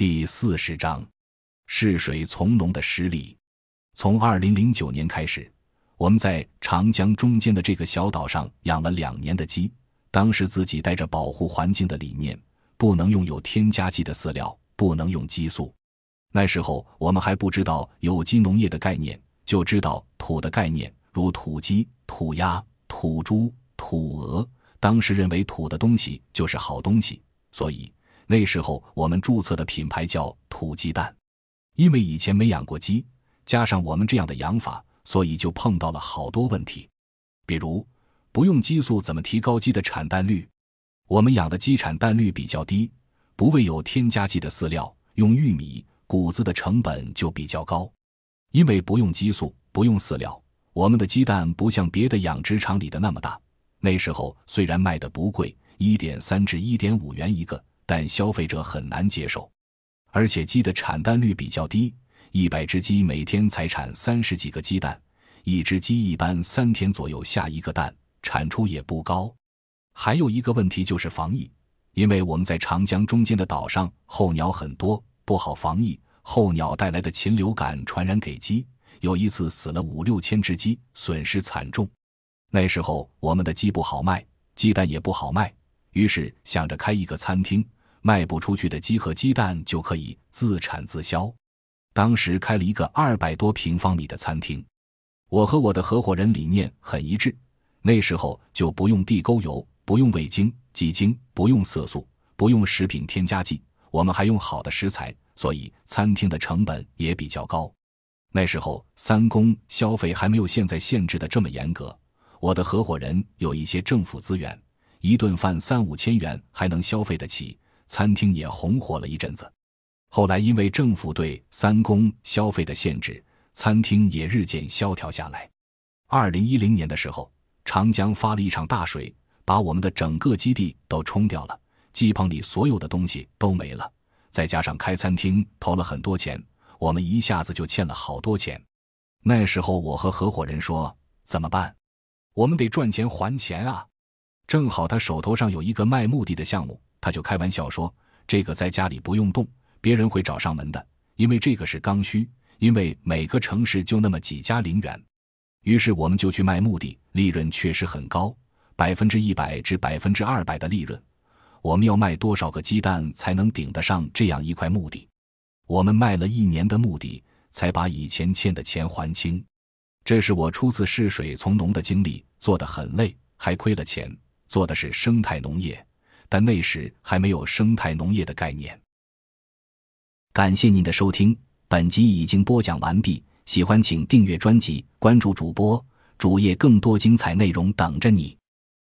第四十章，试水从农的失利。从二零零九年开始，我们在长江中间的这个小岛上养了两年的鸡。当时自己带着保护环境的理念，不能用有添加剂的饲料，不能用激素。那时候我们还不知道有机农业的概念，就知道土的概念，如土鸡、土鸭、土猪、土鹅。当时认为土的东西就是好东西，所以那时候我们注册的品牌叫土鸡蛋。因为以前没养过鸡，加上我们这样的养法，所以就碰到了好多问题，比如不用激素怎么提高鸡的产蛋率？我们养的鸡产蛋率比较低，不喂有添加剂的饲料，用玉米谷子的成本就比较高。因为不用激素，不用饲料，我们的鸡蛋不像别的养殖场里的那么大。那时候虽然卖的不贵，一点三至一点五元一个，但消费者很难接受。而且鸡的产蛋率比较低，一百只鸡每天才产三十几个鸡蛋，一只鸡一般三天左右下一个蛋，产出也不高。还有一个问题就是防疫，因为我们在长江中间的岛上，候鸟很多，不好防疫，候鸟带来的禽流感传染给鸡，有一次死了五六千只鸡，损失惨重。那时候我们的鸡不好卖，鸡蛋也不好卖，于是想着开一个餐厅，卖不出去的鸡和鸡蛋就可以自产自销。当时开了一个二百多平方米的餐厅，我和我的合伙人理念很一致。那时候就不用地沟油，不用味精、鸡精，不用色素，不用食品添加剂，我们还用好的食材，所以餐厅的成本也比较高。那时候三公消费还没有现在限制的这么严格。我的合伙人有一些政府资源，一顿饭三五千元还能消费得起，餐厅也红火了一阵子。后来因为政府对三公消费的限制，餐厅也日渐萧条下来。二零一零年的时候，长江发了一场大水，把我们的整个基地都冲掉了，鸡棚里所有的东西都没了。再加上开餐厅投了很多钱，我们一下子就欠了好多钱。那时候我和合伙人说怎么办？我们得赚钱还钱啊！正好他手头上有一个卖墓地的项目，他就开玩笑说：“这个在家里不用动，别人会找上门的，因为这个是刚需。因为每个城市就那么几家陵园。”于是我们就去卖墓地，利润确实很高，百分之一百至百分之二百的利润。我们要卖多少个鸡蛋才能顶得上这样一块墓地？我们卖了一年的墓地，才把以前欠的钱还清。这是我初次试水从农的经历，做得很累，还亏了钱。做的是生态农业，但那时还没有生态农业的概念。感谢您的收听，本集已经播讲完毕。喜欢请订阅专辑，关注主播主页，更多精彩内容等着你。